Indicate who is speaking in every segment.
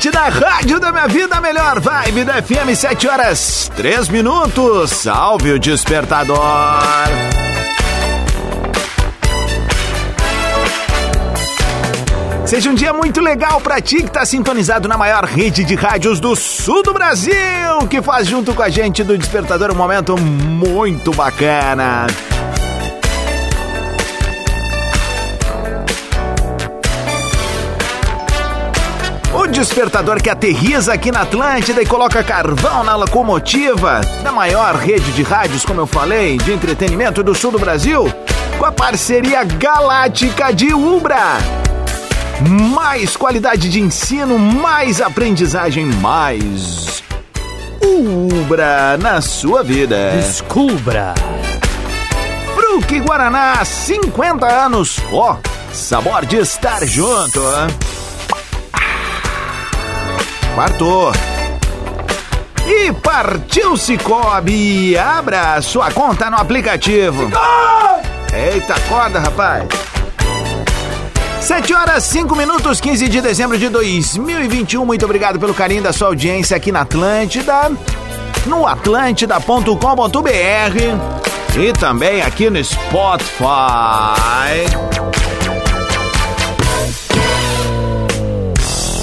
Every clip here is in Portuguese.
Speaker 1: Atlântida, rádio da minha vida, melhor vibe da FM, 7 horas 3 minutos. Salve o despertador. Seja um dia muito legal pra ti que tá sintonizado na maior rede de rádios do sul do Brasil, que faz junto com a gente do Despertador um momento muito bacana. Despertador que aterriza aqui na Atlântida e coloca carvão na locomotiva da maior rede de rádios, como eu falei, de entretenimento do sul do Brasil, com a parceria galáctica de Ubra. Mais qualidade de ensino, mais aprendizagem, mais Ubra na sua vida.
Speaker 2: Descubra.
Speaker 1: Fruque Guaraná, 50 anos. Ó, sabor de estar junto. Quarto. E partiu Cicobi. Abra sua conta no aplicativo. Eita, acorda, rapaz. 7 horas 5 minutos, 15 de dezembro de 2021. Muito obrigado pelo carinho da sua audiência aqui na Atlântida, no atlântida.com.br e também aqui no Spotify.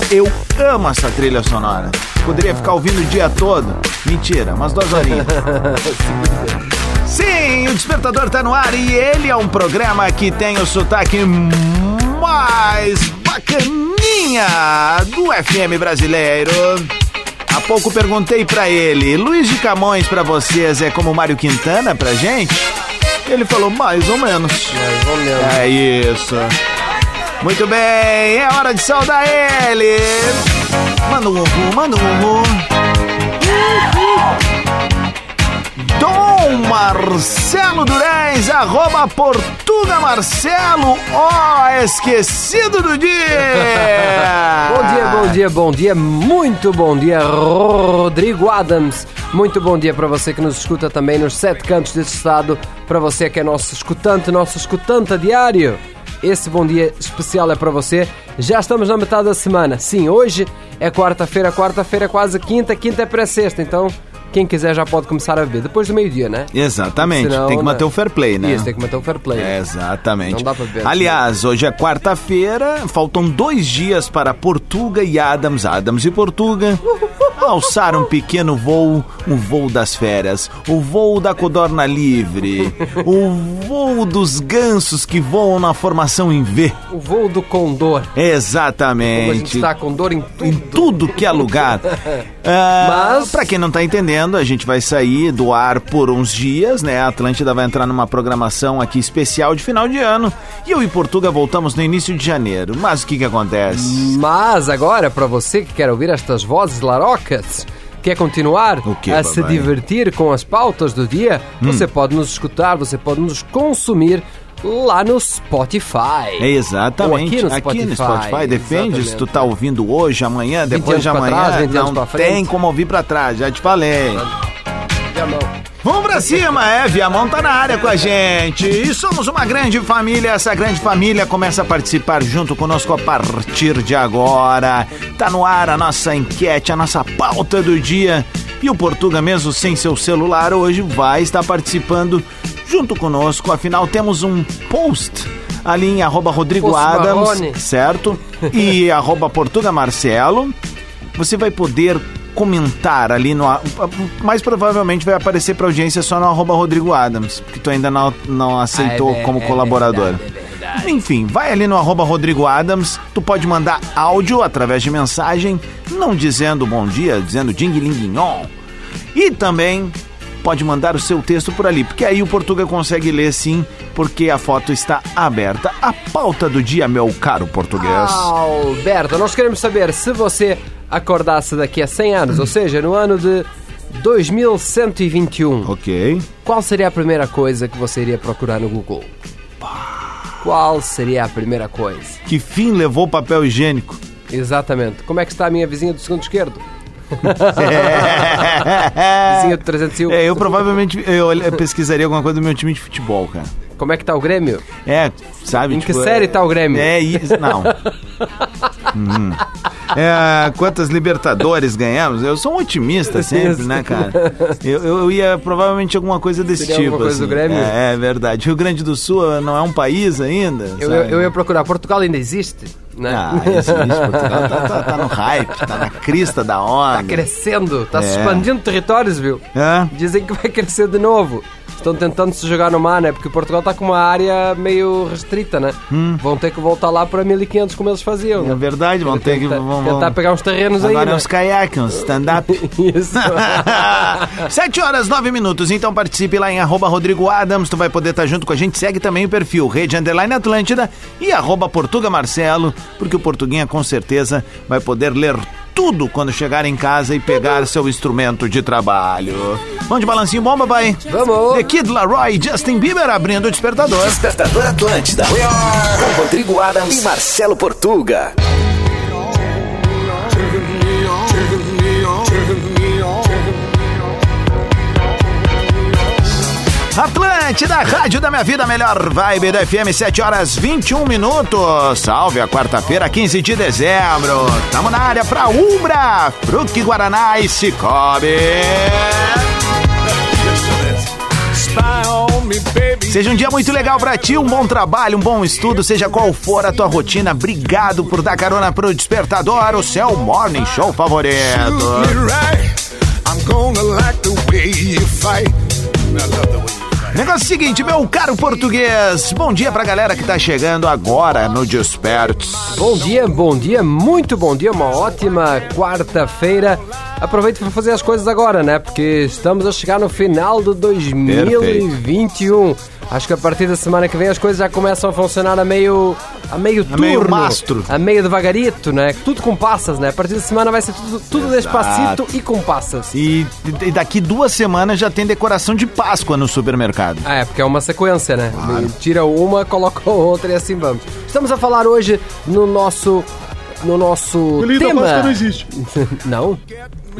Speaker 1: Eu amo essa trilha sonora. Poderia ficar ouvindo o dia todo. Mentira, umas duas horinhas. Sim, o Despertador tá no ar e ele é um programa que tem o sotaque mais bacaninha do FM brasileiro. Há pouco perguntei pra ele, Luiz de Camões pra vocês é como Mário Quintana pra gente? Ele falou, mais ou menos.
Speaker 2: Mais ou menos.
Speaker 1: É isso. Muito bem, é hora de saudar ele. Manda um uhul, manda um uhul. Dom Marcelo Durães, arroba Portuga Marcelo, ó, esquecido do dia.
Speaker 2: Bom dia, bom dia, bom dia, muito bom dia, Rodrigo Adams. Muito bom dia para você que nos escuta também nos sete cantos deste estado, para você que é nosso escutante, nosso escutante a diário. Esse bom dia especial é para você. Já estamos na metade da semana. Sim, hoje é quarta-feira, quarta-feira é quase quinta, quinta é pré-sexta, então quem quiser já pode começar a beber depois do meio-dia, né?
Speaker 1: Exatamente,
Speaker 2: Senão,
Speaker 1: tem que manter
Speaker 2: né?
Speaker 1: o fair play, né?
Speaker 2: Isso, tem que manter o fair play.
Speaker 1: É, exatamente.
Speaker 2: Não dá pra beber.
Speaker 1: Aliás, hoje é quarta-feira, faltam dois dias para Portuga e Adams, Adams e Portuga, alçar um pequeno voo, um voo das férias, o voo da codorna livre, o voo dos gansos que voam na formação em V.
Speaker 2: O voo do condor. Como a gente
Speaker 1: Exatamente.
Speaker 2: está com dor em tudo.
Speaker 1: Em tudo que é lugar. Ah,
Speaker 2: Mas-
Speaker 1: Pra quem não tá entendendo, a gente vai sair do ar por uns dias, né? A Atlântida vai entrar numa programação aqui especial de final de ano. E eu e Portuga voltamos no início de janeiro. Mas o que que acontece?
Speaker 2: Mas agora, para você que quer ouvir estas vozes larocas, quer continuar a se divertir com as pautas do dia, você pode nos escutar, você pode nos consumir lá no Spotify.
Speaker 1: Exatamente.
Speaker 2: Ou aqui no Spotify.
Speaker 1: Depende se tu tá
Speaker 2: Exatamente.
Speaker 1: ouvindo hoje, amanhã, depois de amanhã.
Speaker 2: trás, 20 anos
Speaker 1: não tem como ouvir pra trás, já te falei. Vamos pra cima, é, Viamão tá na área com a gente. E somos uma grande família. Essa grande família começa a participar junto conosco a partir de agora. Tá no ar a nossa enquete, a nossa pauta do dia. E o Portuga, mesmo sem seu celular, hoje vai estar participando junto conosco. Afinal, temos um post ali em arroba Rodrigo Adams,
Speaker 2: Marrone.
Speaker 1: certo? E arroba Portuga Marcelo. Você vai poder comentar ali no. Mais provavelmente vai aparecer pra audiência só no arroba Rodrigo Adams, porque tu ainda não, não aceitou
Speaker 2: Ah, é,
Speaker 1: como
Speaker 2: é
Speaker 1: colaborador.
Speaker 2: verdade, é verdade.
Speaker 1: Enfim, vai ali no arroba Rodrigo Adams, tu pode mandar áudio através de mensagem, não dizendo bom dia, dizendo ding linguinhon. E também pode mandar o seu texto por ali, porque aí o Portuga consegue ler sim, porque a foto está aberta. A pauta do dia, meu caro português.
Speaker 2: Alberto, nós queremos saber se você acordasse daqui a 100 anos, ou seja, no ano de 2121,
Speaker 1: Ok.
Speaker 2: qual seria a primeira coisa que você iria procurar no Google? Qual seria a primeira coisa?
Speaker 1: Que fim levou o papel higiênico?
Speaker 2: Exatamente. Como é que está a minha vizinha do segundo esquerdo? Vizinha do 301.
Speaker 1: É, eu provavelmente eu pesquisaria alguma coisa do meu time de futebol, cara.
Speaker 2: Como é que está o Grêmio?
Speaker 1: É, sabe?
Speaker 2: Em que série tá o Grêmio?
Speaker 1: É isso, não. Hum. É, quantas Libertadores ganhamos? Eu sou um otimista sempre, né, cara? Eu, eu ia provavelmente alguma coisa desse
Speaker 2: Seria
Speaker 1: tipo.
Speaker 2: alguma coisa
Speaker 1: assim.
Speaker 2: do Grêmio?
Speaker 1: É, é verdade. Rio Grande do Sul não é um país ainda?
Speaker 2: Eu,
Speaker 1: sabe?
Speaker 2: eu ia procurar. Portugal ainda existe? Né?
Speaker 1: Ah, existe. Portugal tá, tá- tá no hype, tá na crista da onda.
Speaker 2: Tá crescendo, tá se
Speaker 1: É.
Speaker 2: expandindo territórios, viu?
Speaker 1: Hã?
Speaker 2: Dizem que vai crescer de novo. Estão tentando se jogar no mar, né? Porque Portugal está com uma área meio restrita, né? Vão ter que voltar lá para 1500 como eles faziam,
Speaker 1: Hum. É
Speaker 2: né?
Speaker 1: verdade, vão ter que.
Speaker 2: Tentar,
Speaker 1: Vão,
Speaker 2: tentar
Speaker 1: vão...
Speaker 2: pegar uns terrenos
Speaker 1: Agora
Speaker 2: aí,
Speaker 1: é
Speaker 2: né?
Speaker 1: uns caiaques, uns stand-up.
Speaker 2: Isso.
Speaker 1: 7 horas, 9 minutos. Então participe lá em arroba Rodrigo Adams. Tu vai poder estar junto com a gente. Segue também o perfil Rede Underline Atlântida e arroba Portuga Marcelo, porque o Portuguinha com certeza vai poder ler tudo quando chegar em casa e pegar seu instrumento de trabalho. Vamos de balancinho bom, papai?
Speaker 2: Vamos.
Speaker 1: The Kid Laroi e Justin Bieber abrindo o despertador.
Speaker 3: Despertador Atlântida. Com Rodrigo Adams e Marcelo Portuga.
Speaker 1: Atlântida, rádio da minha vida, melhor vibe da FM, 7 horas 21 minutos. Salve a quarta-feira, 15 de dezembro. Tamo na área pra Umbra, Fruque Guaraná e Cicobi. Seja um dia muito legal pra ti, um bom trabalho, um bom estudo, seja qual for a tua rotina. Obrigado por dar carona pro Despertador, o seu morning show favorito.
Speaker 4: I'm gonna like the way you fight. I love the way.
Speaker 1: Negócio é seguinte, meu caro português. Bom dia pra galera que tá chegando agora no Despertos.
Speaker 2: Bom dia, bom dia, muito bom dia, uma ótima quarta-feira. Aproveite para fazer as coisas agora, né? Porque estamos a chegar no final de 2021. Acho que a partir da semana que vem as coisas já começam a funcionar a meio a meio turno,
Speaker 1: meio mastro.
Speaker 2: a meio devagarito, né? Tudo com passas, né? A partir da semana vai ser tudo, tudo despacito e com passas.
Speaker 1: E, e daqui duas semanas já tem decoração de Páscoa no supermercado.
Speaker 2: Ah, é, porque é uma sequência, né? Tira uma, coloca outra e assim vamos. Estamos a falar hoje no nosso no nosso tema.
Speaker 4: não existe.
Speaker 2: não?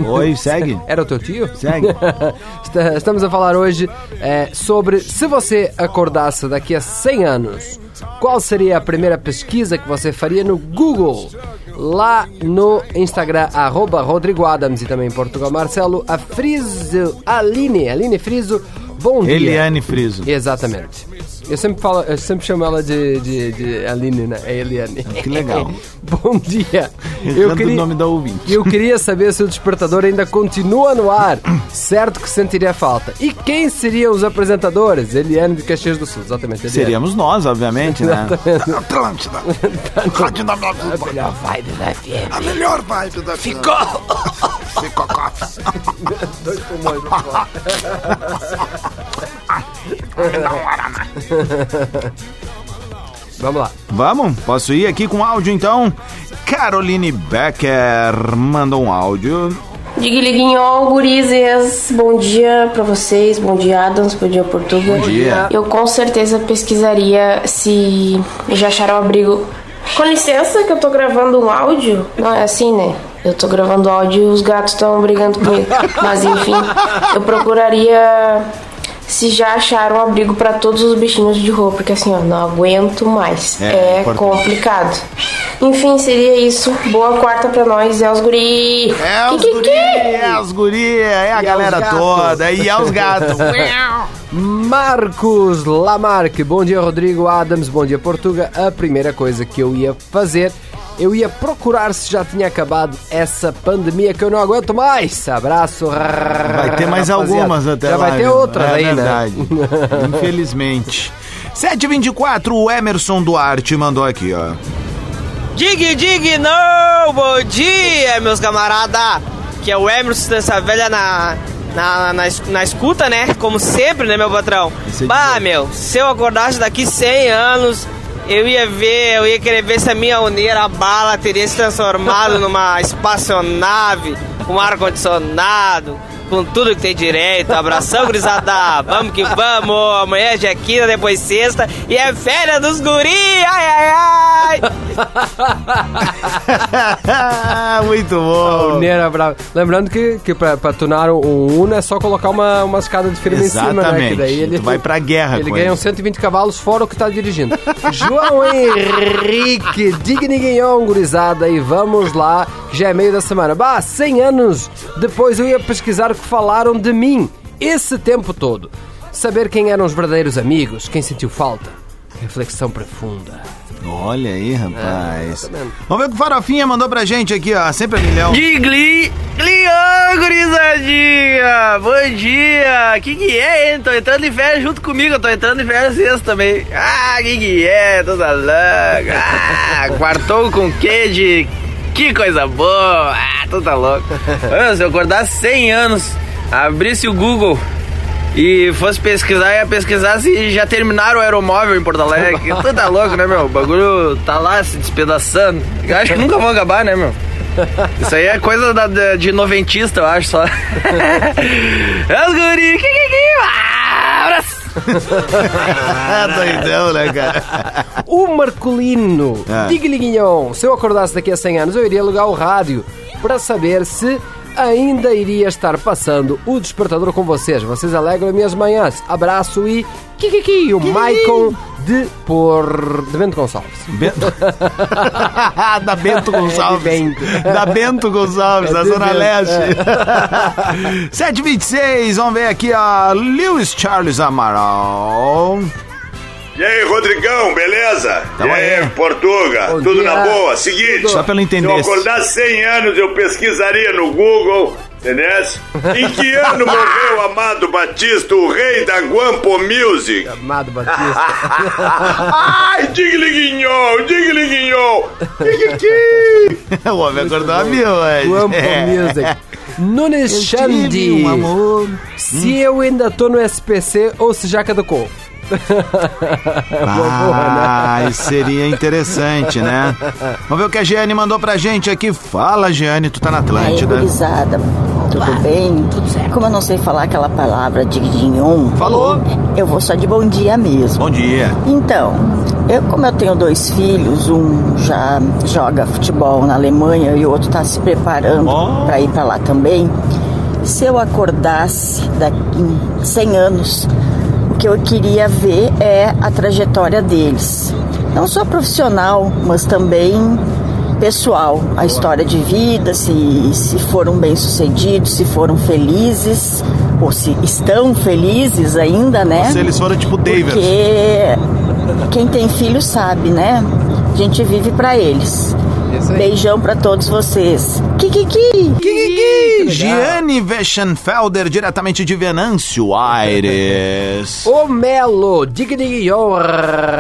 Speaker 1: Oi, segue.
Speaker 2: Era o teu tio?
Speaker 1: Segue.
Speaker 2: Estamos a falar hoje é, sobre se você acordasse daqui a 100 anos, qual seria a primeira pesquisa que você faria no Google? Lá no Instagram, arroba Rodrigo Adams e também em Portugal Marcelo, a Friso, Aline, Aline Friso, bom dia.
Speaker 1: Eliane Friso.
Speaker 2: Exatamente. Eu sempre, falo, eu sempre chamo ela de, de, de Aline, né? É Eliane.
Speaker 1: Que legal.
Speaker 2: Bom dia.
Speaker 1: Errando o nome da ouvinte.
Speaker 2: Eu queria saber se o despertador ainda continua no ar. Certo que sentiria falta. E quem seriam os apresentadores? Eliane de Caxias do Sul, exatamente. Eliane.
Speaker 1: Seríamos nós, obviamente, né?
Speaker 4: Atlântida. Rádio da
Speaker 2: A melhor vibe da FM.
Speaker 4: A melhor vibe da Ficou. Ficou.
Speaker 2: Dois pulmões Vamos lá.
Speaker 1: Vamos? Posso ir aqui com áudio então? Caroline Becker mandou um áudio.
Speaker 5: Diga Liguinhol, gurizes, bom dia pra vocês, bom dia Adams, bom dia Portuga.
Speaker 1: Bom dia.
Speaker 5: Eu com certeza pesquisaria se já acharam abrigo. Com licença que eu tô gravando um áudio. Não, é assim, né? Eu tô gravando áudio e os gatos estão brigando comigo. Mas enfim, eu procuraria se já acharam abrigo pra todos os bichinhos de rua, porque assim, ó, não aguento mais.
Speaker 1: É,
Speaker 5: É,
Speaker 1: importante.
Speaker 5: complicado. Enfim, seria isso. Boa quarta pra nós, é os guri.
Speaker 1: É os
Speaker 5: Que,
Speaker 1: guri,
Speaker 5: que?
Speaker 1: é os guri, é a
Speaker 2: E
Speaker 1: galera toda, e é os gatos.
Speaker 2: Marcos Lamarque, bom dia Rodrigo Adams, bom dia Portuga. A primeira coisa que eu ia fazer, eu ia procurar se já tinha acabado essa pandemia que eu não aguento mais. Abraço.
Speaker 1: Vai ter mais
Speaker 2: rapaziada.
Speaker 1: algumas até
Speaker 2: Já
Speaker 1: lá.
Speaker 2: vai ter outras
Speaker 1: é
Speaker 2: aí, né?
Speaker 1: verdade. Infelizmente. 724, o Emerson Duarte mandou aqui, ó.
Speaker 6: Dig, dig, não! Bom dia, meus camarada! Que é o Emerson dessa velha na, na, na, na escuta, né? Como sempre, né, meu patrão?
Speaker 1: É
Speaker 6: Bah, meu, se eu acordasse daqui 100 anos, eu ia ver, eu ia querer ver se a minha uneira a bala teria se transformado numa espaçonave, com ar-condicionado, com tudo que tem direito. Abração, gurizada! Vamos que vamos! Amanhã é quinta, depois sexta, e é férias dos guri! Ai, ai, ai!
Speaker 1: Muito bom.
Speaker 2: Uneira brava. Lembrando que, que pra, pra tunar um Uno é só colocar uma, uma escada de firma em cima, né?
Speaker 1: Exatamente.
Speaker 2: Que daí ele
Speaker 1: Tu vai pra guerra
Speaker 2: Ele ganha uns 120 cavalos fora o que tá dirigindo. João Henrique, Digniguinhon, gurizada, e vamos lá, que já é meio da semana. Bah, 100 anos depois eu ia pesquisar o que falaram de mim esse tempo todo. Saber quem eram os verdadeiros amigos, quem sentiu falta. Reflexão profunda.
Speaker 1: Olha aí, rapaz.
Speaker 2: É?
Speaker 1: Vamos ver o que o Farofinha mandou pra gente aqui, ó. Sempre a milhão.
Speaker 6: Gli, Gliô, gurizadinha! Bom dia! Que que é, hein? Tô entrando em férias junto comigo, eu tô entrando em férias sexta também. Ah, que que é? Toda louca! Ah, quartou com queijo, que coisa boa! Ah, toda louca! Ah, Se eu acordasse 100 anos, abrisse o Google e fosse pesquisar, ia pesquisar se já terminaram o aeromóvel em Porto Alegre. Tu tá louco, né, meu? O bagulho tá lá se despedaçando. Eu acho que nunca vão acabar, né, meu? Isso aí é coisa da- de noventista, eu acho só. é os guri. que, que, que, ah, abraço.
Speaker 1: Ah, doidão, né, cara?
Speaker 2: O Marcolino,
Speaker 1: Ah.
Speaker 2: diga-lhe Guignon, se eu acordasse daqui a 100 anos, eu iria alugar o rádio para saber se ainda iria estar passando o despertador com vocês. Vocês alegram minhas manhãs. Abraço e kikiki, o Maicon de por de Bento Gonçalves.
Speaker 1: Bento... da Bento Gonçalves.
Speaker 2: É de Bento.
Speaker 1: Da Bento Gonçalves,
Speaker 2: É
Speaker 1: da Zona
Speaker 2: Bento,
Speaker 1: Leste. 726, vamos ver aqui a Lewis Charles Amaral.
Speaker 7: E aí, Rodrigão, beleza?
Speaker 1: Tamo
Speaker 7: e aí,
Speaker 1: aí.
Speaker 7: Portuga?
Speaker 2: Bom
Speaker 7: Tudo
Speaker 2: dia.
Speaker 7: na boa? Seguinte,
Speaker 1: Só pelo
Speaker 7: se
Speaker 1: entender.
Speaker 7: eu acordasse 100 anos, eu pesquisaria no Google, entendeu? Em que ano morreu Amado Batista, o rei da Guampo Music?
Speaker 2: Amado Batista.
Speaker 7: Ai, digliguinhol, digliguinhol.
Speaker 1: O homem acordou a mil.
Speaker 2: Guampo
Speaker 1: É.
Speaker 2: Music. Nunes Xandi.
Speaker 1: um amor.
Speaker 2: Se eu ainda tô no SPC ou se já caducou.
Speaker 1: Ah, isso seria interessante, né? Vamos ver o que a Giane mandou pra gente aqui. Fala, Giane, tu tá na
Speaker 8: Aí,
Speaker 1: Atlântida.
Speaker 8: gurizada, tudo bem? Tudo certo. Como eu não sei falar aquela palavra digdignon,
Speaker 1: Falou.
Speaker 8: eu vou só de bom dia mesmo.
Speaker 1: Bom dia.
Speaker 8: Então, eu como eu tenho dois filhos, um já joga futebol na Alemanha e o outro está se preparando
Speaker 1: Oh.
Speaker 8: para ir para lá também. Se eu acordasse daqui em 100 anos, o que eu queria ver é a trajetória deles. Não só profissional, mas também pessoal, a história de vida, se, se foram bem-sucedidos, se foram felizes, ou se estão felizes ainda, né?
Speaker 1: Se eles foram tipo David.
Speaker 8: Porque quem tem filho sabe, né? A gente vive pra eles. Beijão pra todos vocês. Kikiki!
Speaker 1: Kikiki! Giane Weschenfelder, diretamente de Venâncio Aires.
Speaker 2: Ô Melo, diga diga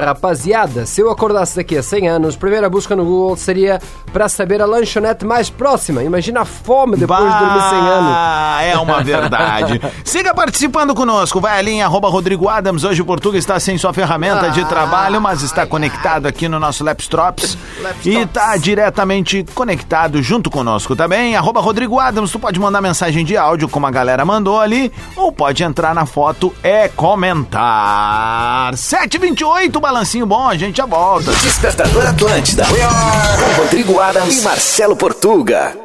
Speaker 2: rapaziada, se eu acordasse daqui a 100 anos, primeira busca no Google seria pra saber a lanchonete mais próxima. Imagina a fome depois de dormir 100 anos.
Speaker 1: Ah, é uma verdade. Siga participando conosco. Vai ali em arroba Rodrigo Adams. Hoje o Portuga está sem sua ferramenta de
Speaker 2: Ah.
Speaker 1: trabalho, mas está conectado aqui no nosso. Lapstrops. E está diretamente conectado junto conosco. Escuta bem, arroba Rodrigo Adams, tu pode mandar mensagem de áudio como a galera mandou ali, ou pode entrar na foto e comentar. 728, balancinho bom, a gente já volta.
Speaker 3: Despertador Atlântida. Com Rodrigo Adams e Marcelo Portuga.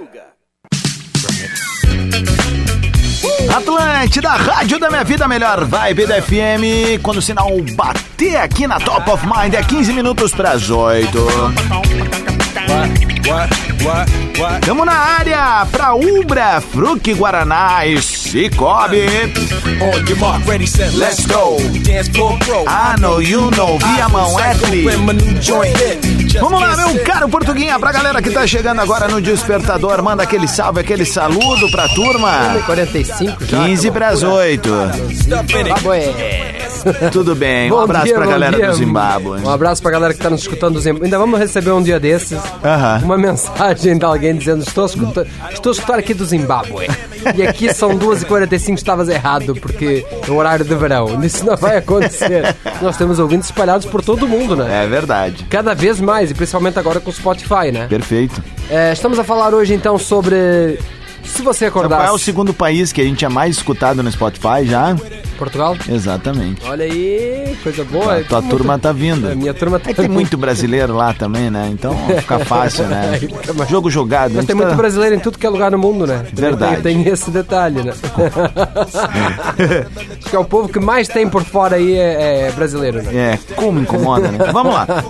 Speaker 1: Atlântida, rádio da minha vida, melhor vibe da FM. Quando o sinal bater aqui na Top of Mind, é 15 minutos para as 8. Tamo na área pra Ubra, Fruc Guaraná Cicobi. Let's go. I know you know, via mão Etli. Vamos lá, meu caro Portuguinha, pra galera que tá chegando agora no Despertador, manda aquele salve, aquele saludo pra turma.
Speaker 2: 45 já.
Speaker 1: 15 pras 8.
Speaker 2: Zimbábue.
Speaker 1: Tudo bem, um
Speaker 2: Bom
Speaker 1: abraço
Speaker 2: dia,
Speaker 1: pra galera
Speaker 2: dia.
Speaker 1: do Zimbábue.
Speaker 2: Um abraço pra galera que tá nos escutando do Zimbábue. Ainda vamos receber um dia desses
Speaker 1: Aham.
Speaker 2: uma mensagem de alguém dizendo: Estou a escutar, estou a escutar aqui do Zimbábue. E aqui são 2h45, estavas errado, porque é o horário de verão. Isso não vai acontecer. Nós temos ouvintes espalhados por todo mundo, né?
Speaker 1: É verdade.
Speaker 2: Cada vez mais, e principalmente agora com o Spotify, né?
Speaker 1: Perfeito.
Speaker 2: É, estamos a falar hoje então sobre. Se você
Speaker 1: Sabe qual é o segundo país que a gente é mais escutado no Spotify já?
Speaker 2: Portugal?
Speaker 1: Exatamente.
Speaker 2: Olha aí, coisa boa.
Speaker 1: A tua
Speaker 2: Muito-
Speaker 1: turma tá vindo.
Speaker 2: A minha turma tá
Speaker 1: É tem muito brasileiro lá também, né? Então fica fácil, né?
Speaker 2: Mais-
Speaker 1: Jogo jogado.
Speaker 2: Mas tem muito
Speaker 1: tá-
Speaker 2: brasileiro em tudo que é lugar no mundo, né?
Speaker 1: Verdade.
Speaker 2: Tem, tem esse detalhe, né? Acho que é o povo que mais tem por fora aí é, é brasileiro, né?
Speaker 1: É, como incomoda, né? Vamos lá.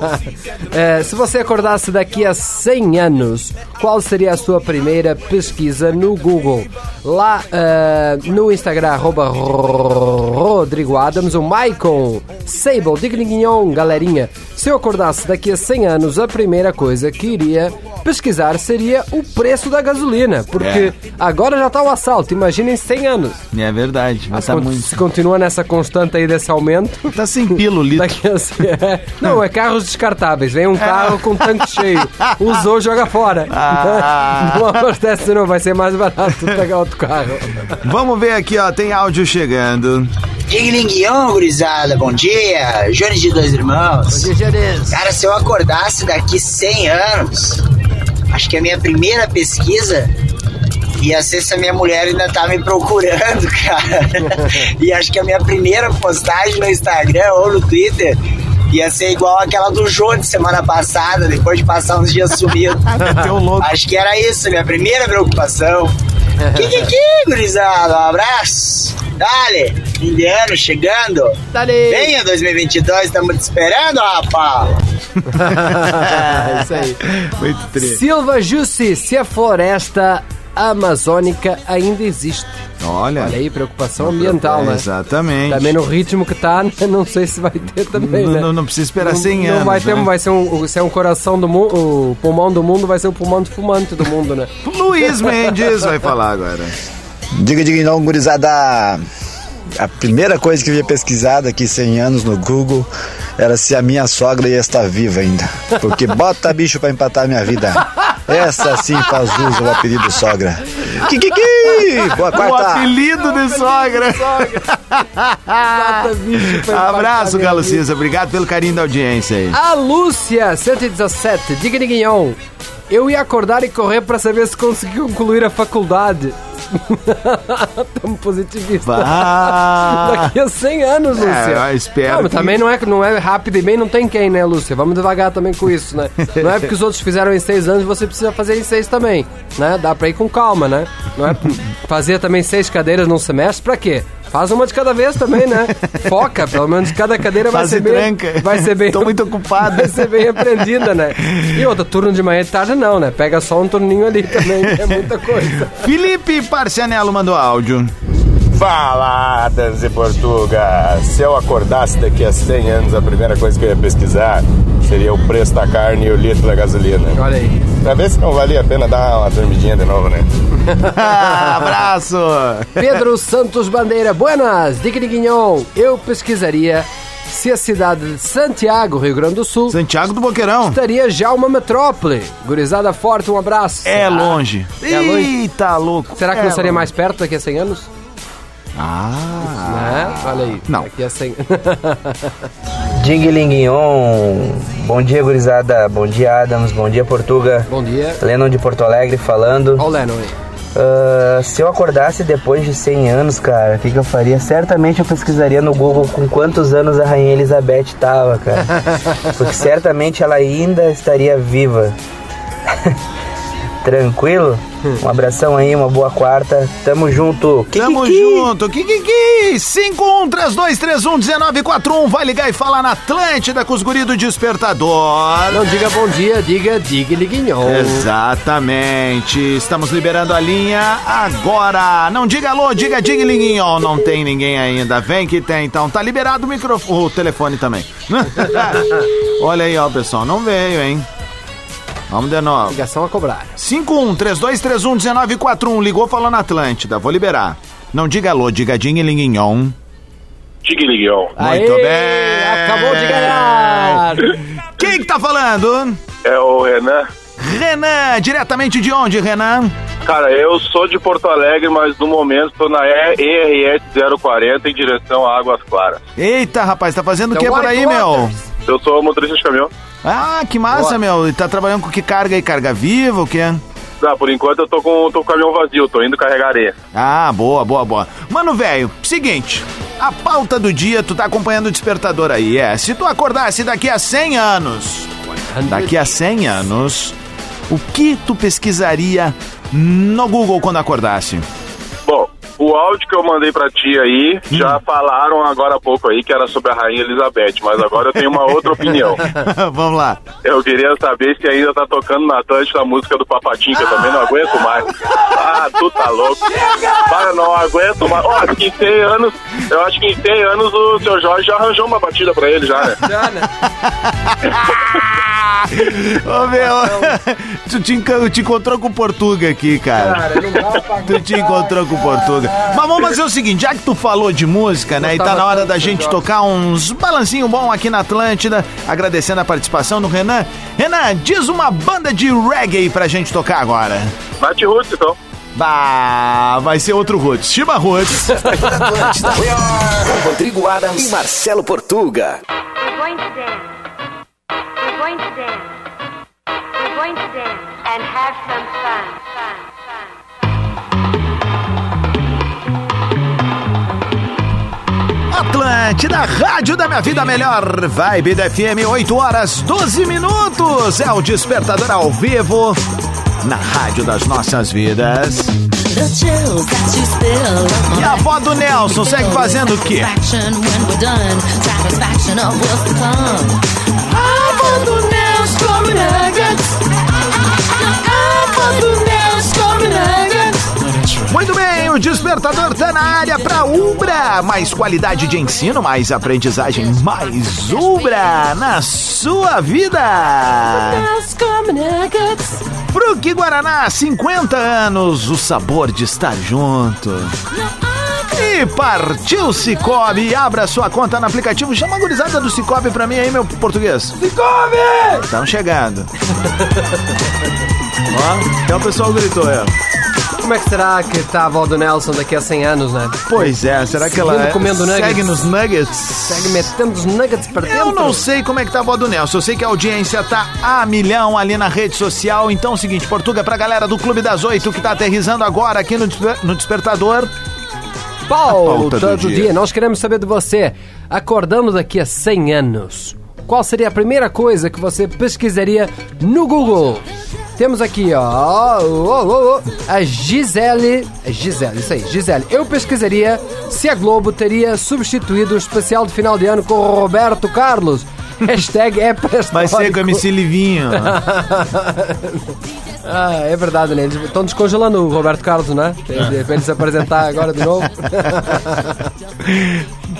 Speaker 2: É, se você acordasse daqui a 100 anos, qual seria a sua primeira pesquisa no Google? Lá é, no Instagram, arroba Rodrigo Adams, o Maicon Sable, Dignignon, galerinha. Se eu acordasse daqui a 100 anos, a primeira coisa que iria pesquisar seria o preço da gasolina. Porque agora já tá o assalto, imagina em 100 anos.
Speaker 1: É verdade, mas tá muito.
Speaker 2: Se continua nessa constante aí desse aumento,
Speaker 1: Tá sem pilo o litro.
Speaker 2: A... é. Não, é carros descartáveis. Vem um carro com tanque cheio. Usou, joga fora.
Speaker 1: Ah.
Speaker 2: Não abastece, não. Vai ser mais barato pegar outro carro.
Speaker 1: Vamos ver aqui, ó. Tem áudio chegando.
Speaker 9: Digninguião, gurizada, bom dia. Jones de Dois Irmãos. Cara, se eu acordasse daqui 100 anos, acho que a minha primeira pesquisa ia ser se a minha mulher ainda tá me procurando, cara. E acho que a minha primeira postagem no Instagram ou no Twitter ia ser igual aquela do de semana passada, depois de passar uns dias sumido. Acho que era isso, minha primeira preocupação. Kikiki, gurizada, um abraço. Dale, indiano chegando.
Speaker 2: Dale.
Speaker 9: Venha 2022, estamos te esperando, rapaz.
Speaker 2: É isso aí.
Speaker 1: Muito triste.
Speaker 2: Silva Jussi, se a floresta amazônica ainda existe.
Speaker 1: Olha.
Speaker 2: Olha aí, preocupação ambiental, né?
Speaker 1: Exatamente.
Speaker 2: Também no ritmo que tá, né? não sei se vai ter também,
Speaker 1: Não-
Speaker 2: né?
Speaker 1: não- não precisa esperar
Speaker 2: Não-
Speaker 1: 100
Speaker 2: não
Speaker 1: anos,
Speaker 2: Vai ter,
Speaker 1: né?
Speaker 2: vai ser um, se é um coração do mundo, o pulmão do mundo vai ser o pulmão do fumante do mundo, né?
Speaker 1: Luiz Mendes vai falar agora.
Speaker 10: Diga, diga não, gurizada. A primeira coisa que eu ia pesquisar daqui 100 anos no Google era se a minha sogra ia estar viva ainda. Porque bota bicho pra empatar a minha vida. Essa sim faz uso do apelido sogra. Kikiki! Boa
Speaker 1: O
Speaker 10: quarta!
Speaker 1: apelido de sogra.
Speaker 2: Bota bicho pra empatar
Speaker 1: Abraço, Galo. Cisa. Obrigado pelo carinho da audiência aí.
Speaker 2: A Lúcia, 117, diga Guignon. Eu ia acordar e correr pra saber se consegui concluir a faculdade. Tamo positivista.
Speaker 1: Bah.
Speaker 2: Daqui a 100 anos, Lúcia.
Speaker 1: É, eu espero
Speaker 2: Não,
Speaker 1: que-
Speaker 2: também não é, não é rápido e bem, não tem quem, né, Lúcia? Vamos devagar também com isso, né? Não é porque os outros fizeram em 6 anos, você precisa fazer em 6 também, né? Dá pra ir com calma, né? Não é fazer também 6 cadeiras num semestre, pra quê? Faz uma de cada vez também, né? Foca, pelo menos cada cadeira vai
Speaker 1: Faz
Speaker 2: ser bem...
Speaker 1: tranca.
Speaker 2: Vai ser bem...
Speaker 1: Tô muito ocupado.
Speaker 2: Vai ser bem aprendida, né? E outra, turno de manhã e de tarde não, né? Pega só um turninho ali também, que é muita coisa.
Speaker 1: Felipe Parcianello mandou áudio.
Speaker 11: Fala, Adams e Portuga! Se eu acordasse daqui a 100 anos, a primeira coisa que eu ia pesquisar seria o preço da carne e o litro da gasolina.
Speaker 2: Olha aí.
Speaker 11: Pra ver se não valia a pena dar uma dormidinha de novo, né?
Speaker 1: Abraço!
Speaker 2: Pedro Santos Bandeira, buenas, Dick Guignon. Eu pesquisaria se a cidade de Santiago, Rio Grande do Sul,
Speaker 1: Santiago do Boqueirão.
Speaker 2: estaria já uma metrópole. Gurizada forte, um abraço.
Speaker 1: É longe.
Speaker 2: É longe.
Speaker 1: Eita, louco.
Speaker 2: Será que
Speaker 1: É
Speaker 2: não estaria
Speaker 1: longe.
Speaker 2: mais perto daqui a 100 anos?
Speaker 1: Ah.
Speaker 2: Né? Olha aí.
Speaker 1: Não.
Speaker 2: Daqui a 100...
Speaker 12: Ding Linguinhon. Bom dia, gurizada. Bom dia, Adams. Bom dia, Portuga.
Speaker 2: Bom dia.
Speaker 12: Lennon de Porto Alegre falando.
Speaker 2: Ó o Lennon aí.
Speaker 12: Ah, se eu acordasse depois de 100 anos, cara, o que, que eu faria? Certamente eu pesquisaria no Google com quantos anos a Rainha Elizabeth tava, cara. Porque certamente ela ainda estaria viva. Tranquilo? Um abração aí, uma boa quarta. Tamo junto.
Speaker 1: Tamo junto. Kikiki! 5132311941. Vai ligar e falar na Atlântida com os guri do Despertador.
Speaker 2: Não diga bom dia, diga diga liguinhon.
Speaker 1: Exatamente. Estamos liberando a linha agora. Não diga alô, diga diga liguinho. Não tem ninguém ainda. Vem que tem, então. Tá liberado o microfone, o telefone também. Olha aí, ó, pessoal. Não veio, hein? Vamos de novo.
Speaker 2: Ligação a cobrar.
Speaker 1: 5132311941. Ligou falando Atlântida. Vou liberar. Não diga alô, diga ding linguinhon.
Speaker 7: Tigrilhão.
Speaker 1: Muito
Speaker 2: Aê,
Speaker 1: bem.
Speaker 2: acabou de ganhar.
Speaker 1: Quem que tá falando?
Speaker 7: É o Renan.
Speaker 1: Renan, diretamente de onde, Renan?
Speaker 7: Cara, eu sou de Porto Alegre, mas no momento tô na ERS 040 em direção a Águas Claras.
Speaker 1: Eita, rapaz, tá fazendo o
Speaker 2: The
Speaker 1: que por aí, meu?
Speaker 7: Eu sou motorista de caminhão.
Speaker 1: Ah, que massa,
Speaker 2: Boa.
Speaker 1: meu. E tá trabalhando com que carga aí? Carga viva, o quê?
Speaker 7: Ah, por enquanto eu tô com, tô com o caminhão vazio, tô indo carregar areia.
Speaker 1: Ah, boa, boa, boa. Mano, velho, seguinte. A pauta do dia, tu tá acompanhando o despertador aí, é. Se tu acordasse daqui a 100 anos, daqui a 100 anos, o que tu pesquisaria no Google quando acordasse?
Speaker 7: O áudio que eu mandei pra ti aí, já falaram agora há pouco aí que era sobre a Rainha Elizabeth, mas agora eu tenho uma outra opinião.
Speaker 1: Vamos lá.
Speaker 7: Eu queria saber se ainda tá tocando na Atlântica a música do Papatinho, que eu também não aguento mais. Ah, tu tá louco. Para, não aguento mais. Ó, acho que em 100 anos, eu acho que em 100 anos o seu Jorge já arranjou uma batida pra ele já, né?
Speaker 2: Já, né?
Speaker 1: Ô, meu, tu te, encan- te encontrou com o Portuga aqui, cara.
Speaker 2: Cara, não dá pra
Speaker 1: Tu te encontrou com o Portuga. Mas vamos fazer o seguinte, já que tu falou de música, né? E tá na hora da gente tocar uns balancinho bom aqui na Atlântida, agradecendo a participação do Renan. Renan, diz uma banda de reggae pra gente tocar agora.
Speaker 7: Nath Roots, então.
Speaker 1: Bah, vai ser outro Roots. Chiba Roots.
Speaker 3: Atlântida. Com Rodrigo Adams e Marcelo Portuga.
Speaker 13: We're going to dance. We're going to dance. We're going to dance and have some fun. Fun. Fun.
Speaker 1: Atlântida, rádio da minha vida melhor. Vibe da FM, 8 horas 12 minutos. É o despertador ao vivo na rádio das nossas vidas. E a avó do Nelson segue fazendo o quê?
Speaker 14: Come nuggets. Do come.
Speaker 1: Muito bem, o despertador tá na área pra Ubra. Mais qualidade de ensino, mais aprendizagem, mais Ubra na sua vida.
Speaker 14: Nelson come nuggets.
Speaker 1: Fruque Guaraná, 50 anos, o sabor de estar junto. E partiu Cicobi, abra sua conta no aplicativo. Chama a gurizada do Cicobi pra mim aí, meu português. Cicobi! Estão chegando. Ó, até o pessoal gritou, é.
Speaker 2: Como é que será que tá a avó do Nelson daqui a 100 anos, né?
Speaker 1: Pois é, será que ela
Speaker 2: Seguindo comendo nuggets.
Speaker 1: segue nos nuggets?
Speaker 2: Segue metendo os nuggets pra dentro?
Speaker 1: Eu não sei como é que tá a voz do Nelson. Eu sei que a audiência tá a milhão ali na rede social. Então é o seguinte, Portuga, pra galera do Clube das Oito que tá aterrizando agora aqui no, no Despertador.
Speaker 2: Pauta
Speaker 1: pauta
Speaker 2: do,
Speaker 1: do
Speaker 2: dia.
Speaker 1: dia.
Speaker 2: Nós queremos saber de você. Acordando daqui a 100 anos, qual seria a primeira coisa que você pesquisaria no Google? Temos aqui, ó, ó, ó, ó, a Gisele. Gisele, isso aí, Gisele. Eu pesquisaria se a Globo teria substituído o especial de final de ano com o Roberto Carlos. Hashtag é
Speaker 1: Vai ser com MC Livinho.
Speaker 2: Ah, é verdade, né? Eles estão descongelando o Roberto Carlos, né? Pra ele se apresentar agora de novo.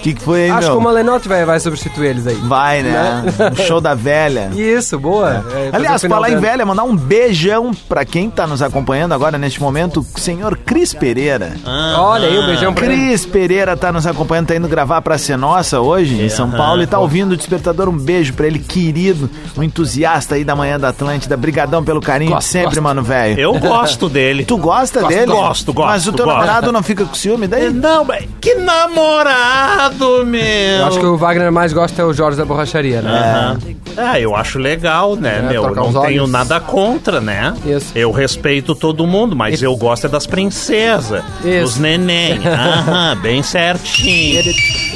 Speaker 1: O que, que foi aí,
Speaker 2: Acho
Speaker 1: meu?
Speaker 2: que o Malenotti vai, vai substituir eles aí.
Speaker 1: Vai, né? O show da velha.
Speaker 2: Isso, boa. É, fazer
Speaker 1: Aliás, falar em velha, mandar um beijão pra quem tá nos acompanhando agora neste momento, o senhor Cris Pereira.
Speaker 2: Olha aí, um beijão pra ele.
Speaker 1: Cris Pereira tá nos acompanhando, tá indo gravar pra Ser Nossa hoje, em São
Speaker 15: aham,
Speaker 1: Paulo, e tá ouvindo o Despertador. Um beijo pra ele, querido, um entusiasta aí da manhã da Atlântida. Brigadão pelo carinho de
Speaker 15: Gosto,
Speaker 1: sempre,
Speaker 15: gosto.
Speaker 1: mano, velho.
Speaker 15: Eu gosto dele.
Speaker 1: Tu gosta
Speaker 15: Gosto,
Speaker 1: dele?
Speaker 15: gosto, gosto,
Speaker 1: Mas o teu
Speaker 15: gosto.
Speaker 1: namorado não fica com ciúme daí?
Speaker 15: Não, mas que namorado! Namorado, meu.
Speaker 2: Eu acho que o Wagner mais gosta é o Jorge da Borracharia, né?
Speaker 15: Aham. Ah, eu acho legal, né,
Speaker 2: É,
Speaker 15: meu? Não tenho
Speaker 2: olhos.
Speaker 15: nada contra, né?
Speaker 2: Isso.
Speaker 15: Eu respeito todo mundo, mas eu gosto é das princesas,
Speaker 2: Isso.
Speaker 15: dos neném. Aham, bem certinho.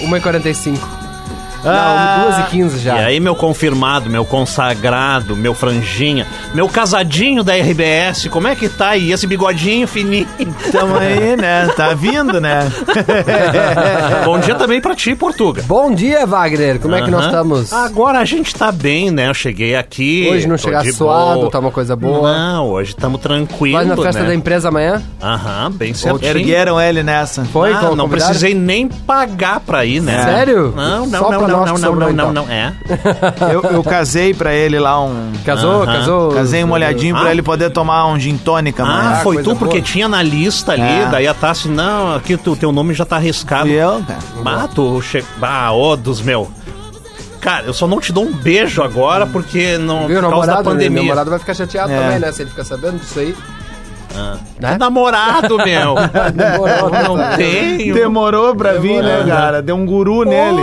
Speaker 2: 1h45.
Speaker 15: Ah,
Speaker 2: Não, 2h15 já.
Speaker 15: E aí, meu confirmado, meu consagrado, meu franjinha, meu casadinho da RBS, como é que tá aí? Esse bigodinho fininho.
Speaker 1: Tamo aí, né? Tá vindo, né?
Speaker 15: Bom dia também pra ti, Portuga.
Speaker 2: Bom dia, Wagner. Como é que nós estamos?
Speaker 15: Agora a gente tá bem, né? Eu cheguei aqui.
Speaker 2: Hoje não
Speaker 15: tô
Speaker 2: chegar
Speaker 15: de
Speaker 2: suado,
Speaker 15: boa.
Speaker 2: tá uma coisa boa.
Speaker 15: Não, hoje estamos tranquilos.
Speaker 2: Vai na festa
Speaker 15: né?
Speaker 2: da empresa amanhã?
Speaker 15: Aham, bem certinho.
Speaker 1: Ergueram ele nessa.
Speaker 2: Foi?
Speaker 15: Ah,
Speaker 2: Como
Speaker 15: não
Speaker 2: convidaram?
Speaker 15: precisei nem pagar pra ir, né?
Speaker 2: Sério?
Speaker 15: Não, não,
Speaker 2: Só
Speaker 15: não,
Speaker 2: pra
Speaker 15: não, não, não, não, não, não, é.
Speaker 1: Eu, eu casei pra ele lá um.
Speaker 2: Casou?
Speaker 15: Aham.
Speaker 2: Casou?
Speaker 1: Casei um molhadinho
Speaker 15: Ah.
Speaker 1: pra ele poder tomar um gin tônica,
Speaker 15: Ah,
Speaker 1: mano.
Speaker 15: foi
Speaker 2: coisa
Speaker 15: tu, porque
Speaker 2: boa.
Speaker 15: tinha na lista ali,
Speaker 1: É.
Speaker 15: daí a Tassi, não, aqui o teu, teu nome já tá arriscado.
Speaker 1: Fui eu, cara.
Speaker 15: Ah, tu che... Ah, ó dos meu. Cara, eu só não te dou um beijo agora porque não
Speaker 2: Viu,
Speaker 15: por causa da
Speaker 2: namorado? Meu
Speaker 15: pandemia.
Speaker 2: namorado vai ficar chateado
Speaker 1: É.
Speaker 2: também, né? Se ele ficar sabendo disso aí.
Speaker 15: Ah.
Speaker 2: Né?
Speaker 15: É namorado, meu.
Speaker 2: Demorou,
Speaker 15: não
Speaker 2: tá.
Speaker 15: tenho.
Speaker 1: Demorou pra vir, né, cara? Deu um guru nele.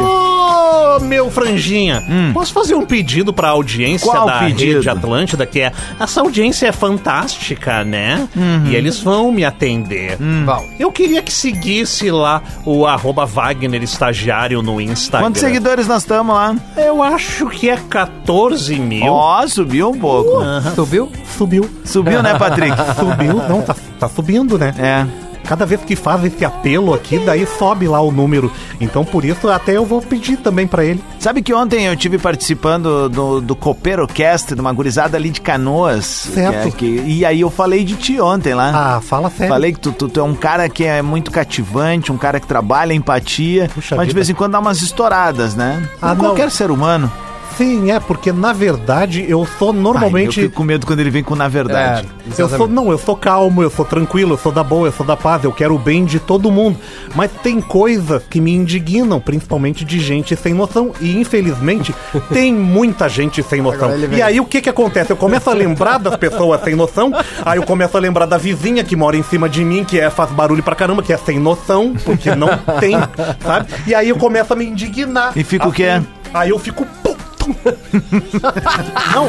Speaker 15: Ô, meu franjinha, posso fazer um pedido pra audiência
Speaker 1: Qual
Speaker 15: da
Speaker 1: pedido?
Speaker 15: Rede Atlântida, que é, essa audiência é fantástica, né?
Speaker 1: Uhum.
Speaker 15: E eles vão me atender.
Speaker 2: Bom,
Speaker 15: Eu queria que seguisse lá o arroba Wagner Estagiário no Instagram.
Speaker 1: Quantos seguidores nós estamos lá?
Speaker 15: Eu acho que é 14 mil.
Speaker 1: Ó, subiu um pouco.
Speaker 2: subiu?
Speaker 15: Subiu.
Speaker 1: Subiu, né, Patrick?
Speaker 15: Subiu. Não, tá, tá subindo, né?
Speaker 1: É.
Speaker 15: Cada vez que faz esse apelo aqui, daí sobe lá o número. Então, por isso, até eu vou pedir também pra ele.
Speaker 1: Sabe que ontem eu tive participando do, do Cooperocast, de uma gurizada ali de Canoas.
Speaker 15: Certo.
Speaker 1: que é- que- e aí eu falei de ti ontem lá.
Speaker 15: Ah, fala sério.
Speaker 1: Falei que tu, tu, tu é um cara que é muito cativante, um cara que trabalha empatia,
Speaker 15: Puxa
Speaker 1: mas de
Speaker 15: vida.
Speaker 1: vez em quando dá umas estouradas, né?
Speaker 15: Ah,
Speaker 1: qualquer ser humano.
Speaker 15: Sim, é, porque na verdade eu sou
Speaker 1: Ai, eu
Speaker 15: normalmente.
Speaker 1: fico com medo quando ele vem com na verdade.
Speaker 2: É,
Speaker 15: eu sou, não, eu sou calmo, eu sou tranquilo, eu sou da boa, eu sou da paz, eu quero o bem de todo mundo. Mas tem coisas que me indignam, principalmente de gente sem noção. E infelizmente tem muita gente sem noção. E aí o que que acontece? Eu começo a lembrar das pessoas sem noção, aí eu começo a lembrar da vizinha que mora em cima de mim, que é, faz barulho pra caramba, que é sem noção, porque não tem, sabe? E aí eu começo a me indignar.
Speaker 1: E fica o quê?
Speaker 15: Aí eu fico. Não.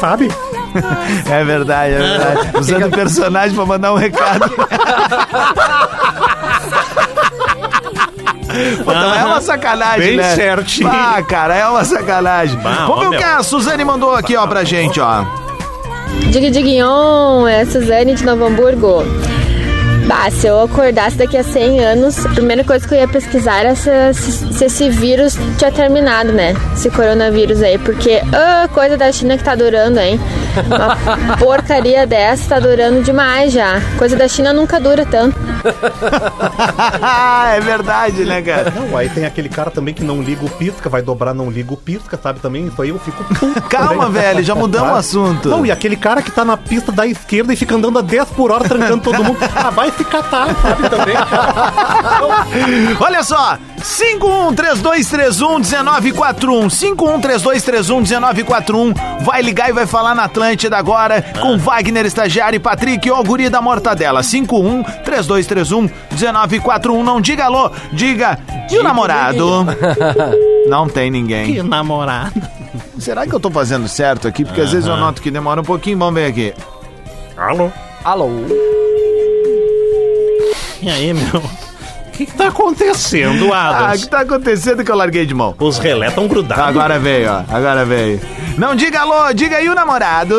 Speaker 15: Sabe?
Speaker 1: É verdade, é verdade. Usando o personagem pra mandar um recado. Pô, então é uma sacanagem,
Speaker 15: Bem
Speaker 1: né?
Speaker 15: certinho.
Speaker 1: Ah, cara, é uma sacanagem.
Speaker 15: Bah,
Speaker 1: Vamos
Speaker 15: ó,
Speaker 1: ver o que a Suzane mandou aqui, ó, pra gente, ó.
Speaker 16: Dig Diguinhon, é Suzane de Novo Hamburgo. Bah, se eu acordasse daqui a 100 anos, a primeira coisa que eu ia pesquisar era se, se- se esse vírus tinha terminado, né? Esse coronavírus aí, porque ah, coisa da China que tá durando, hein? Uma porcaria dessa tá durando demais já. Coisa da China nunca dura tanto.
Speaker 1: é verdade, né, cara?
Speaker 15: Não, aí tem aquele cara também que não liga o pisca, vai dobrar, não liga o pisca, sabe também? Isso aí eu fico
Speaker 1: Calma, velho, já mudamos o assunto.
Speaker 15: Não, e aquele cara que tá na pista da esquerda e fica andando a 10 por hora trancando todo mundo. Ah, vai se catar, sabe também?
Speaker 1: Olha só, 5132311941, 5132311941, vai ligar e vai falar na Atlântida agora com Wagner Estagiário e Patrick, ó, guri da mortadela, 5132311941, não diga alô, diga, e o namorado? Não tem ninguém.
Speaker 15: Que namorado.
Speaker 1: Será que eu tô fazendo certo aqui? Porque às vezes eu noto que demora um pouquinho, vamos ver aqui.
Speaker 15: Alô?
Speaker 2: Alô?
Speaker 15: E aí, meu? O que, que tá acontecendo,
Speaker 1: Ah, o
Speaker 15: Adams?
Speaker 1: que tá acontecendo que eu larguei de mão?
Speaker 15: Os relé tão grudados.
Speaker 1: Agora veio, ó. Agora veio. Não diga alô, diga aí o namorado.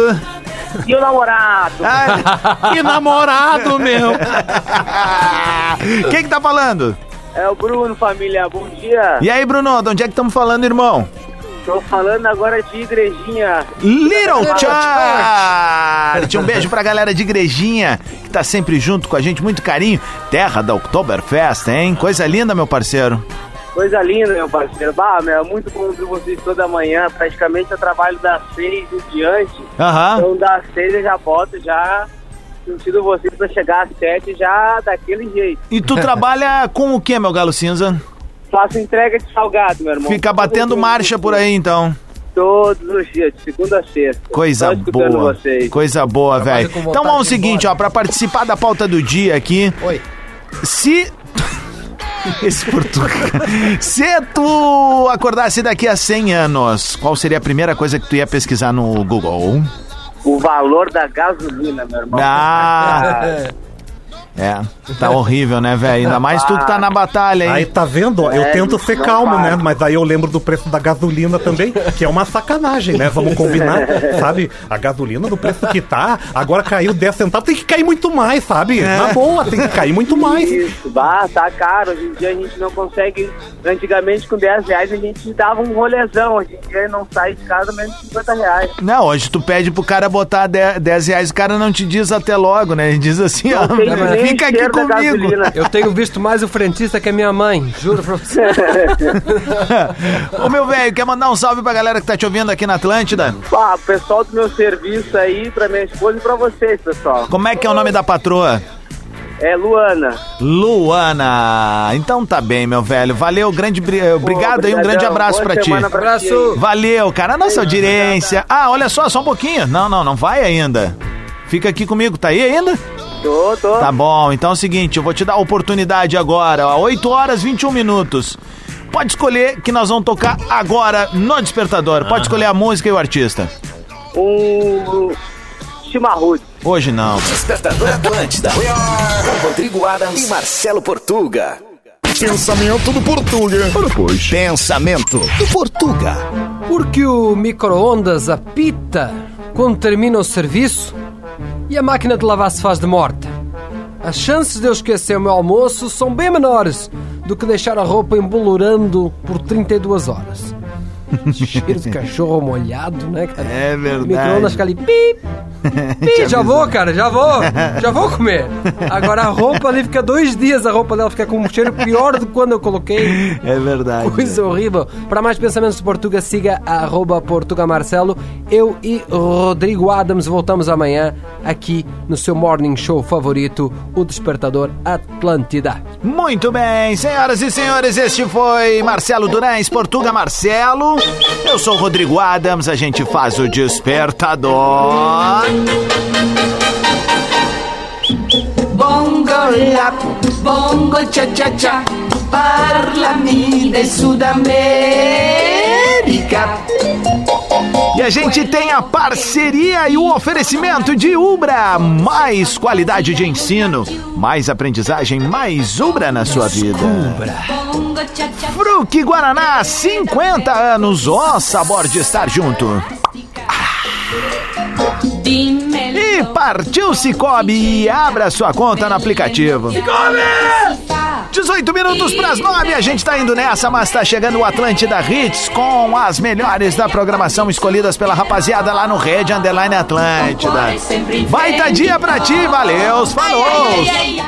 Speaker 17: E o namorado?
Speaker 15: que namorado, meu!
Speaker 1: Quem que tá falando?
Speaker 17: É o Bruno, família. Bom dia.
Speaker 1: E aí, Bruno, de onde é que estamos falando, irmão?
Speaker 17: Tô falando agora de igrejinha.
Speaker 1: Little Church! Um beijo pra galera de Igrejinha, que tá sempre junto com a gente, muito carinho. Terra da Oktoberfest, hein? Coisa linda, meu parceiro.
Speaker 17: Coisa linda, meu parceiro. Bah, meu, é muito bom ver vocês toda manhã. Praticamente eu trabalho das seis em diante.
Speaker 1: Aham.
Speaker 17: Então das seis eu já boto já sentindo vocês pra chegar às sete já daquele jeito.
Speaker 1: E tu trabalha com o que, meu galo cinza?
Speaker 17: Faço entrega de salgado, meu irmão.
Speaker 1: Fica batendo marcha por aí, então.
Speaker 17: Todos os dias, de segunda a sexta.
Speaker 1: Coisa boa.
Speaker 17: vocês.
Speaker 1: Coisa boa, velho. Então vamos ao
Speaker 17: ir
Speaker 1: seguinte, ó, pra participar da pauta do dia aqui.
Speaker 2: Oi.
Speaker 1: Se. Esse Portuga. Se tu acordasse daqui a 100 anos, qual seria a primeira coisa que tu ia pesquisar no Google?
Speaker 17: O valor da gasolina, meu irmão.
Speaker 1: Ah! É, tá horrível, né, velho? Ainda mais tu que tá na batalha, hein?
Speaker 15: Aí tá vendo? ó, Eu
Speaker 17: É,
Speaker 15: tento ser
Speaker 17: não
Speaker 15: calmo, né? Mas aí eu lembro do preço da gasolina também, que é uma sacanagem, né? Vamos combinar, sabe? A gasolina do preço que tá, agora caiu 10 centavos, tem que cair muito mais, sabe?
Speaker 17: É.
Speaker 15: Na boa, tem que cair muito mais.
Speaker 17: Isso, bah, tá caro. Hoje em dia a gente não consegue. Antigamente com 10 reais a gente dava um rolezão. Hoje em dia não sai de casa menos de 50 reais.
Speaker 1: Não, hoje tu pede pro cara botar 10 10 reais, o cara não te diz até logo, né? Ele diz assim, ó,
Speaker 17: tem nem
Speaker 1: fica aqui comigo.
Speaker 2: Eu tenho visto mais o frentista que a minha mãe, juro pra você.
Speaker 1: Ô meu velho, quer mandar um salve pra galera que tá te ouvindo aqui na Atlântida?
Speaker 17: Ah, pessoal do meu serviço aí, pra minha esposa e pra vocês, pessoal.
Speaker 1: Como é que é o nome da patroa?
Speaker 17: É Luana.
Speaker 1: Luana. Então tá bem, meu velho. Valeu, grande bri- obrigado aí, um grande abraço
Speaker 17: Boa
Speaker 1: pra ti.
Speaker 17: pra ti aí.
Speaker 1: Valeu, cara. A nossa audiência. Ah, olha só, só um pouquinho. Não, não, não vai ainda. Fica aqui comigo, tá aí ainda?
Speaker 17: Tô, tô.
Speaker 1: Tá bom, então é o seguinte, eu vou te dar a oportunidade agora, ó, 8 horas 21 minutos. Pode escolher que nós vamos tocar agora no Despertador. Pode escolher a música e o artista.
Speaker 17: Um. Chimarrude.
Speaker 1: Hoje não.
Speaker 3: Despertador Atlântida. Com Rodrigo Adams e Marcelo Portuga.
Speaker 18: Pensamento do Portuga. Ora, pois. Pensamento do Portuga.
Speaker 2: Porque o micro-ondas apita quando termina o serviço e a máquina de lavar se faz de morta. As chances de eu esquecer o meu almoço são bem menores do que deixar a roupa embolorando por 32 horas. Cheiro de cachorro molhado, né, cara?
Speaker 1: É verdade.
Speaker 2: Micro-ondas fica ali, pip, pip, já vou, cara, já vou, já vou comer. Agora a roupa ali fica dois dias, a roupa dela fica com um cheiro pior do que quando eu coloquei.
Speaker 1: É verdade.
Speaker 2: Coisa horrível. Para mais pensamentos de Portuga, siga arroba Portuga Marcelo. Eu e Rodrigo Adams voltamos amanhã aqui no seu morning show favorito, o Despertador Atlântida.
Speaker 1: Muito bem, senhoras e senhores, este foi Marcelo Durães, Portuga Marcelo. Eu sou o Rodrigo Adams, a gente faz o Despertador.
Speaker 14: Bongo la, bongo cha cha cha, parlami de Sudamérica.
Speaker 1: E a gente tem a parceria e o oferecimento de Ubra. Mais qualidade de ensino, mais aprendizagem, mais Ubra na sua vida. Fruque Guaraná, 50 anos, ó sabor de estar junto. E partiu Cicobi e abra sua conta no aplicativo. 18 minutos para as 9, a gente tá indo nessa, mas tá chegando o Atlântida Hits com as melhores da programação escolhidas pela rapaziada lá no Rede Underline Atlântida. Vai tá dia pra ti, valeu, falou!